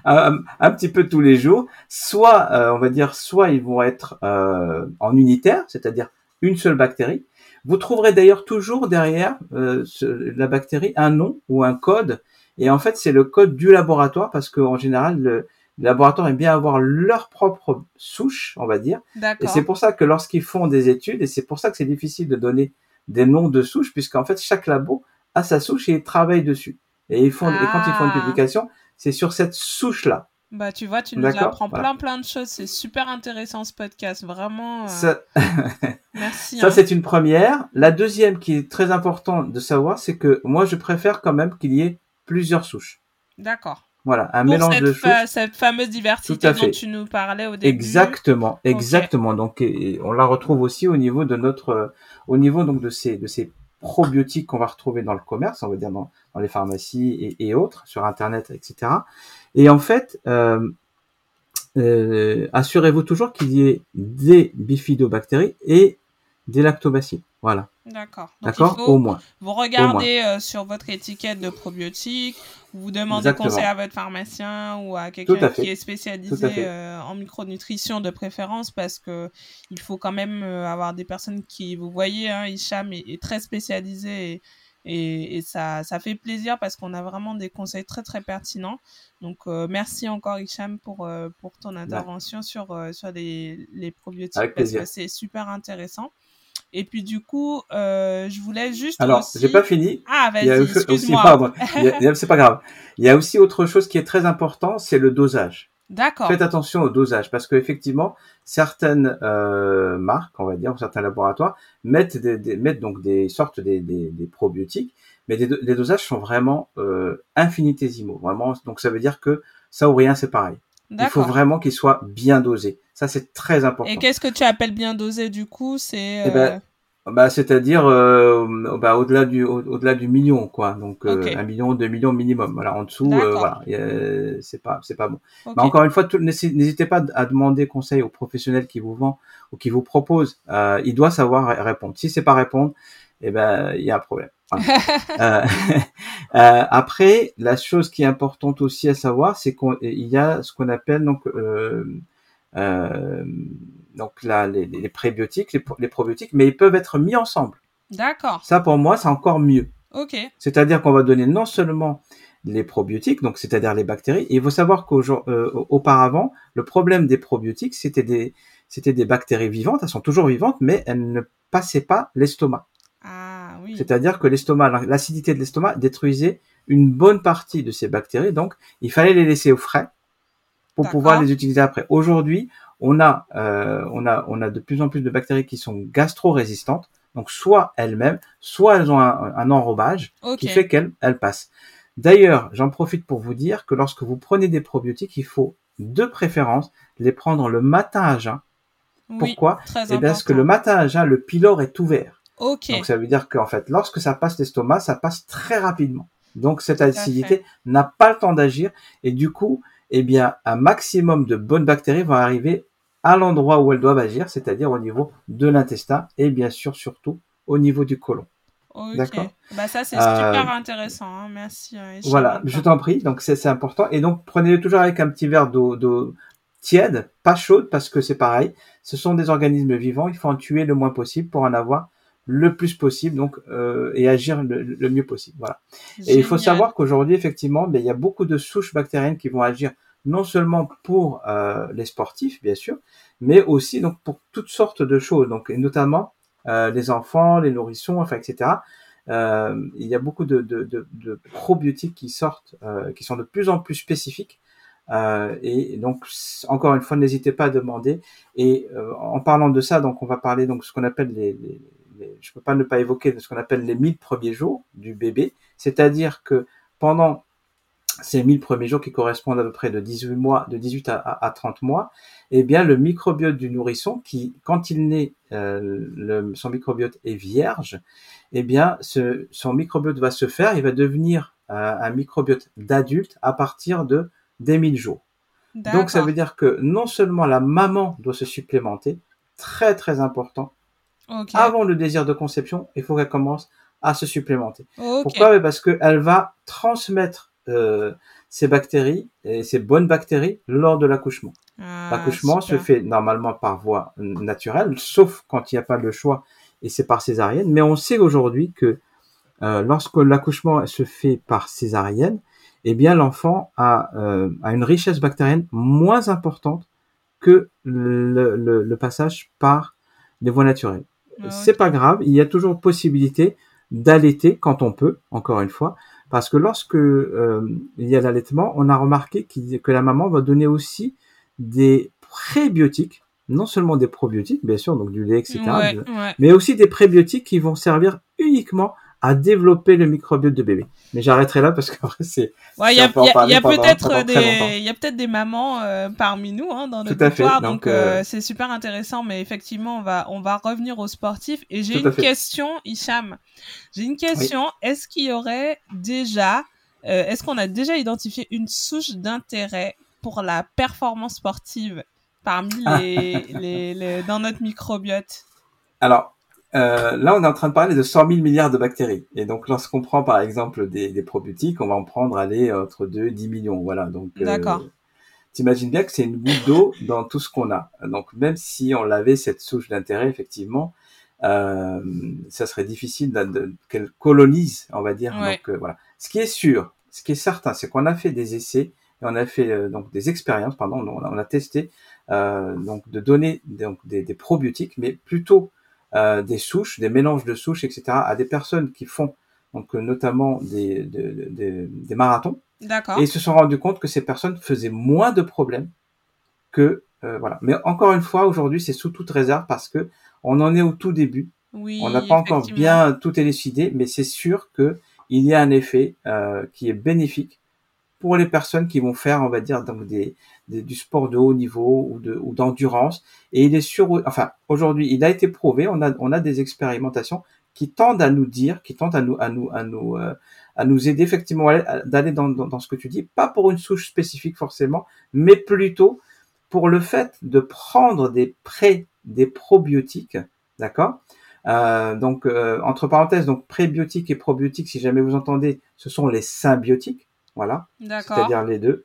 un, un, petit peu tous les jours. Soit, euh, on va dire, soit ils vont être euh, en unitaire, c'est-à-dire une seule bactérie. Vous trouverez d'ailleurs toujours derrière euh, la bactérie un nom ou un code. Et en fait, c'est le code du laboratoire parce qu'en général, le, laboratoire aime bien avoir leur propre souche, on va dire. Et c'est pour ça que lorsqu'ils font des études, et c'est pour ça que c'est difficile de donner des noms de souches, puisqu'en fait, chaque labo a sa souche et il travaille dessus. Et, ils font, et quand ils font une ah. publication, c'est sur cette souche-là. Bah, tu vois, tu nous apprends plein, plein de choses. C'est super intéressant ce podcast, vraiment. Euh, ça... Merci. Ça, hein. c'est une première. La deuxième qui est très importante de savoir, c'est que moi, je préfère quand même qu'il y ait plusieurs souches. D'accord. Voilà, un mélange de souches. cette fameuse diversité dont tu nous parlais au début. Exactement, exactement. Donc, on la retrouve aussi au niveau de notre, au niveau donc de ces, de ces probiotiques qu'on va retrouver dans le commerce, on va dire dans, les pharmacies et, autres, sur Internet, etc. Et en fait, euh, euh, assurez-vous toujours qu'il y ait des bifidobactéries et des lactobacilles. Voilà. D'accord. D'accord Au moins. Vous regardez euh, sur votre étiquette de probiotiques, vous demandez conseil à votre pharmacien ou à quelqu'un qui est spécialisé euh, en micronutrition de préférence parce que il faut quand même euh, avoir des personnes qui, vous voyez, hein, Hicham est, très spécialisé et, et, ça, ça fait plaisir parce qu'on a vraiment des conseils très très pertinents. Donc merci encore Hicham pour, pour ton bah. intervention sur, sur les, les probiotiques parce que c'est super intéressant. Et puis du coup, euh, je voulais juste. Alors, j'ai pas fini. Ah, vas-y, excuse-moi. C'est pas grave. Il y a aussi autre chose qui est très important, c'est le dosage. D'accord. Faites attention au dosage parce qu'effectivement, certaines euh, marques, on va dire, ou certains laboratoires mettent, des, mettent donc des sortes des, des, des probiotiques, mais les dosages sont vraiment euh, infinitésimaux. Vraiment, donc ça veut dire que ça ou rien, c'est pareil. Il faut vraiment qu'il soit bien dosé. Ça, c'est très important. Et qu'est-ce que tu appelles bien dosé du coup? C'est. Eh ben, euh, bah, c'est-à-dire euh, bah, au-delà du au-delà du million quoi. Donc euh, un million deux millions minimum. Voilà en dessous voilà. C'est pas c'est pas bon. Mais encore une fois n'hésitez pas à demander conseil aux professionnels qui vous vend ou qui vous propose. Il doit savoir répondre. Si c'est pas répondre eh ben il y a un problème après la chose qui est importante aussi à savoir c'est qu'il y a ce qu'on appelle donc euh, donc là, les, les prébiotiques, les, probiotiques, mais ils peuvent être mis ensemble. D'accord. Ça, pour moi, c'est encore mieux. Ok. C'est-à-dire qu'on va donner non seulement les probiotiques, donc c'est-à-dire les bactéries. Et il faut savoir qu'auparavant, euh, le problème des probiotiques, c'était des, c'était des bactéries vivantes. Elles sont toujours vivantes, mais elles ne passaient pas l'estomac. Oui. C'est-à-dire que l'estomac, l'acidité de l'estomac détruisait une bonne partie de ces bactéries. Donc, il fallait les laisser au frais pour pouvoir les utiliser après. Aujourd'hui, on a, euh, on a, on a de plus en plus de bactéries qui sont gastro-résistantes. Donc, soit elles-mêmes, soit elles ont un, enrobage qui fait qu'elles elles passent. D'ailleurs, j'en profite pour vous dire que lorsque vous prenez des probiotiques, il faut de préférence les prendre le matin à jeun. Pourquoi? Eh bien, parce que le matin à jeun, le pylore est ouvert. Okay. Donc, ça veut dire qu'en fait, lorsque ça passe l'estomac, ça passe très rapidement. Donc, cette acidité n'a pas le temps d'agir et du coup, eh bien, un maximum de bonnes bactéries vont arriver à l'endroit où elles doivent agir, c'est-à-dire au niveau de l'intestin et bien sûr surtout au niveau du côlon. D'accord. Bah ça c'est super euh, intéressant. Hein. Merci. Euh, voilà, je t'en prie. Donc c'est important. Et donc prenez-le toujours avec un petit verre d'eau tiède, pas chaude, parce que c'est pareil, ce sont des organismes vivants, il faut en tuer le moins possible pour en avoir le plus possible donc euh, et agir le, mieux possible. Voilà. Et il faut savoir qu'aujourd'hui, effectivement, ben, il y a beaucoup de souches bactériennes qui vont agir non seulement pour euh, les sportifs, bien sûr, mais aussi donc pour toutes sortes de choses, donc et notamment euh, les enfants, les nourrissons, enfin etc. Euh, il y a beaucoup de, de, de, de probiotiques qui sortent, euh, qui sont de plus en plus spécifiques. Euh, et donc encore une fois, n'hésitez pas à demander. Et en parlant de ça, donc on va parler donc ce qu'on appelle les, les, les, je peux pas ne pas évoquer ce qu'on appelle les 1000 premiers jours du bébé, c'est-à-dire que pendant ces 1000 premiers jours qui correspondent à peu près de 18 mois, de 18 à, à 30 mois, eh bien le microbiote du nourrisson, qui quand il naît, euh, le, son microbiote est vierge, eh bien ce, son microbiote va se faire, il va devenir euh, un microbiote d'adulte à partir de des 1000 jours. Donc ça veut dire que non seulement la maman doit se supplémenter, très très important, avant le désir de conception, il faut qu'elle commence à se supplémenter. Pourquoi? Parce qu'elle va transmettre euh, ces bactéries et ces bonnes bactéries lors de l'accouchement. Ah, l'accouchement se fait normalement par voie naturelle, sauf quand il n'y a pas le choix et c'est par césarienne. Mais on sait aujourd'hui que euh, lorsque l'accouchement se fait par césarienne, eh bien l'enfant a, euh, a une richesse bactérienne moins importante que le, le, le passage par des voies naturelles. C'est pas grave, il y a toujours possibilité d'allaiter quand on peut, encore une fois, parce que lorsque euh, il y a l'allaitement, on a remarqué que la maman va donner aussi des prébiotiques, non seulement des probiotiques, bien sûr, donc du lait, etc., mais aussi des prébiotiques qui vont servir uniquement à développer le microbiote de bébé. Mais j'arrêterai là parce que c'est. Ouais, il y a, peut-être des, il y a peut-être des mamans euh, parmi nous hein, dans notre histoire, donc euh, euh, c'est super intéressant. Mais effectivement, on va on va revenir aux sportifs. Et j'ai une question, Hicham. J'ai une question. Est-ce qu'il y aurait déjà, est-ce qu'on a déjà identifié une souche d'intérêt pour la performance sportive parmi les, les, les dans notre microbiote? Alors euh, là, on est en train de parler de 100 000 milliards de bactéries. Et donc, lorsqu'on prend par exemple des, des, probiotiques, on va en prendre aller entre 2 et 10 millions. Voilà. Donc, euh, D'accord. T'imagines bien que c'est une goutte d'eau dans tout ce qu'on a. Donc, même si on avait cette souche d'intérêt, effectivement, euh, ça serait difficile qu'elle colonise, on va dire. Donc, euh, voilà. Ce qui est sûr, ce qui est certain, c'est qu'on a fait des essais et on a fait euh, donc des expériences, pardon, on a, on a testé donc de donner donc des, des probiotiques, mais plutôt euh, des souches, des mélanges de souches, etc., à des personnes qui font donc notamment des, des, des, marathons. D'accord. Et ils se sont rendus compte que ces personnes faisaient moins de problèmes que euh, voilà. Mais encore une fois, aujourd'hui, c'est sous toute réserve parce que on en est au tout début. Oui, on n'a pas encore bien tout élucidé, mais c'est sûr que il y a un effet euh, qui est bénéfique pour les personnes qui vont faire, on va dire, des, du sport de haut niveau ou de ou d'endurance. Et il est sur, enfin, aujourd'hui, il a été prouvé. On a on a des expérimentations qui tendent à nous dire, qui tendent à nous à nous à nous euh, à nous aider effectivement d'aller dans, dans, dans ce que tu dis, pas pour une souche spécifique forcément, mais plutôt pour le fait de prendre des pré des probiotiques, d'accord? Euh, donc euh, entre parenthèses, donc prébiotiques et probiotiques, si jamais vous entendez, ce sont les symbiotiques, voilà. C'est-à-dire les deux.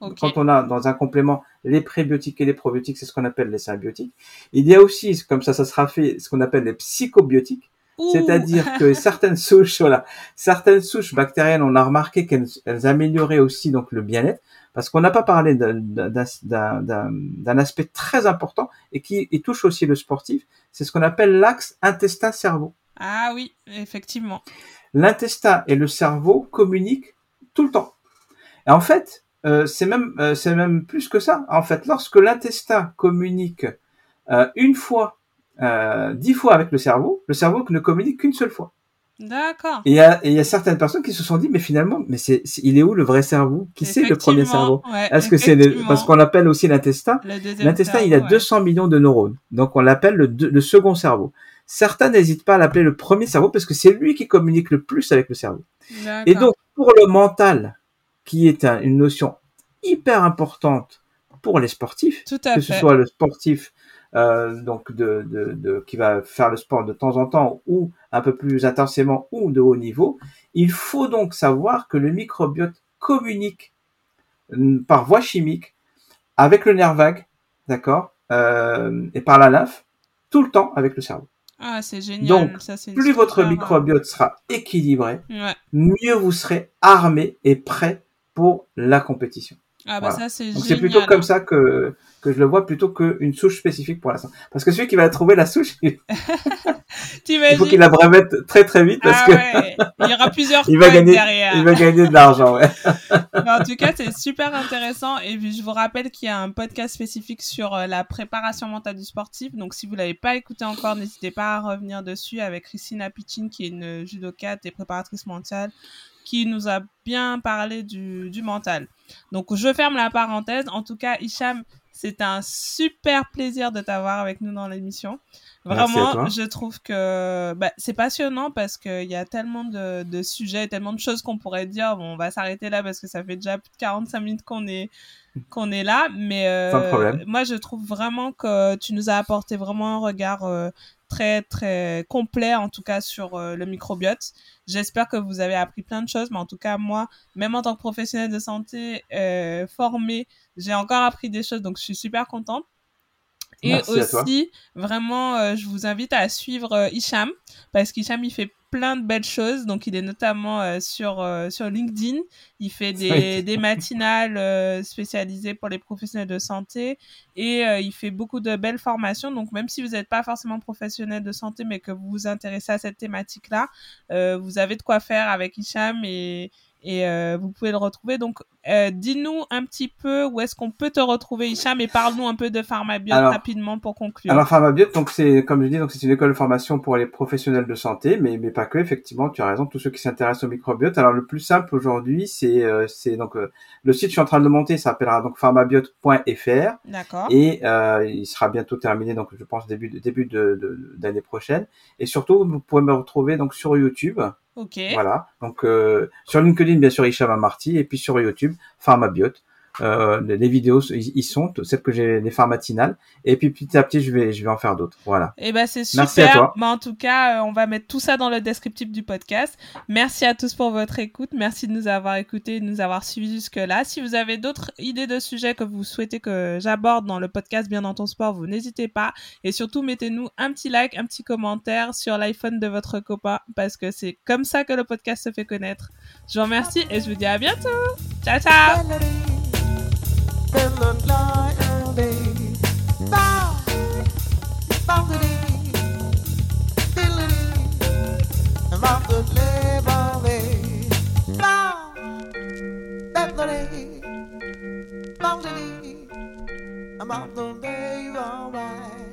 Quand on a dans un complément les prébiotiques et les probiotiques, c'est ce qu'on appelle les symbiotiques. Il y a aussi, comme ça, ça sera fait, ce qu'on appelle les psychobiotiques. C'est-à-dire que certaines souches, voilà, certaines souches bactériennes, on a remarqué qu'elles amélioraient aussi donc le bien-être, parce qu'on n'a pas parlé d'un aspect très important et qui touche aussi le sportif, c'est ce qu'on appelle l'axe intestin-cerveau. Ah oui, effectivement. L'intestin et le cerveau communiquent tout le temps. Et en fait, euh, c'est même euh, c'est même plus que ça. En fait, lorsque l'intestin communique euh, une fois, dix fois avec le cerveau, le cerveau ne communique qu'une seule fois. D'accord. Et il y a, y a certaines personnes qui se sont dit, mais finalement, mais c'est, il est où le vrai cerveau? Qui c'est le premier cerveau? Est-ce que c'est parce qu'on l'appelle aussi l'intestin L'intestin, il a 200 millions de neurones, donc on l'appelle le, le second cerveau. Certains n'hésitent pas à l'appeler le premier cerveau parce que c'est lui qui communique le plus avec le cerveau. Et donc, pour le mental, qui est une notion hyper importante pour les sportifs, que ce soit le sportif euh, donc de, de, de, qui va faire le sport de temps en temps ou un peu plus intensément ou de haut niveau, il faut donc savoir que le microbiote communique mm, par voie chimique avec le nerf vague, d'accord, euh, et par la lymphe, tout le temps avec le cerveau. Ah, c'est génial. Donc, ça, c'est plus votre super, microbiote sera équilibré, Ouais. mieux vous serez armé et prêt pour la compétition. Ah, bah, Voilà. ça, c'est Donc génial. c'est plutôt comme ça que que je le vois plutôt qu'une souche spécifique pour l'instant. Parce que celui qui va trouver la souche, il faut qu'il la bremette très très vite parce ah que il y aura plusieurs il va gagner, derrière. il va gagner de l'argent. Ouais. En tout cas, c'est super intéressant. Et puis, je vous rappelle qu'il y a un podcast spécifique sur euh, la préparation mentale du sportif. Donc, si vous l'avez pas écouté encore, n'hésitez pas à revenir dessus avec Christina Piccin, qui est une judokate et préparatrice mentale, qui nous a bien parlé du, du mental. Donc, je ferme la parenthèse. En tout cas, Hicham, c'est un super plaisir de t'avoir avec nous dans l'émission. Vraiment, je trouve que bah, c'est passionnant parce qu'il y a tellement de, de sujets, tellement de choses qu'on pourrait dire. Bon, on va s'arrêter là parce que ça fait déjà plus de 45 minutes qu'on est, qu'on est là. Mais euh, moi, je trouve vraiment que tu nous as apporté vraiment un regard euh, très, très complet, en tout cas, sur euh, le microbiote. J'espère que vous avez appris plein de choses, mais en tout cas, moi, même en tant que professionnel de santé euh, formé, j'ai encore appris des choses, donc je suis super contente. Et Merci aussi, vraiment, euh, je vous invite à suivre euh, Hicham, parce qu'Hicham, il fait plein de belles choses. Donc, il est notamment euh, sur, euh, sur LinkedIn. Il fait des, des matinales euh, spécialisées pour les professionnels de santé. Et il fait beaucoup de belles formations. Donc, même si vous n'êtes pas forcément professionnel de santé, mais que vous vous intéressez à cette thématique-là, vous avez de quoi faire avec Hicham et, et vous pouvez le retrouver. Donc, euh, dis-nous un petit peu où est-ce qu'on peut te retrouver, Hicham, et parle-nous un peu de PharmaBiot rapidement pour conclure. Alors PharmaBiot, donc c'est comme je dis, donc c'est une école de formation pour les professionnels de santé, mais mais pas que. Effectivement, tu as raison, tous ceux qui s'intéressent au microbiote. Alors le plus simple aujourd'hui, c'est euh, c'est donc euh, le site que je suis en train de monter, ça s'appellera donc pharmabiot.fr D'accord. et euh, il sera bientôt terminé, donc je pense début de, début de de- d'année prochaine. Et surtout, vous pouvez me retrouver donc sur YouTube, Ok. voilà. Donc euh, sur LinkedIn, bien sûr, Hicham Amarty, et puis sur YouTube, PharmaBiot. Euh, les, les vidéos, ils sont celles que j'ai les pharmatinales, et puis petit à petit, je vais je vais en faire d'autres. Voilà. Et ben c'est super. Merci à toi. Mais en tout cas, euh, on va mettre tout ça dans le descriptif du podcast. Merci à tous pour votre écoute. Merci de nous avoir écoutés, de nous avoir suivis jusque-là. Si vous avez d'autres idées de sujets que vous souhaitez que j'aborde dans le podcast Bien dans ton sport, vous n'hésitez pas. Et surtout, mettez-nous un petit like, un petit commentaire sur l'iPhone de votre copain parce que c'est comme ça que le podcast se fait connaître. Je vous remercie et je vous dis à bientôt. Ciao, ciao. I'm out the day, alright.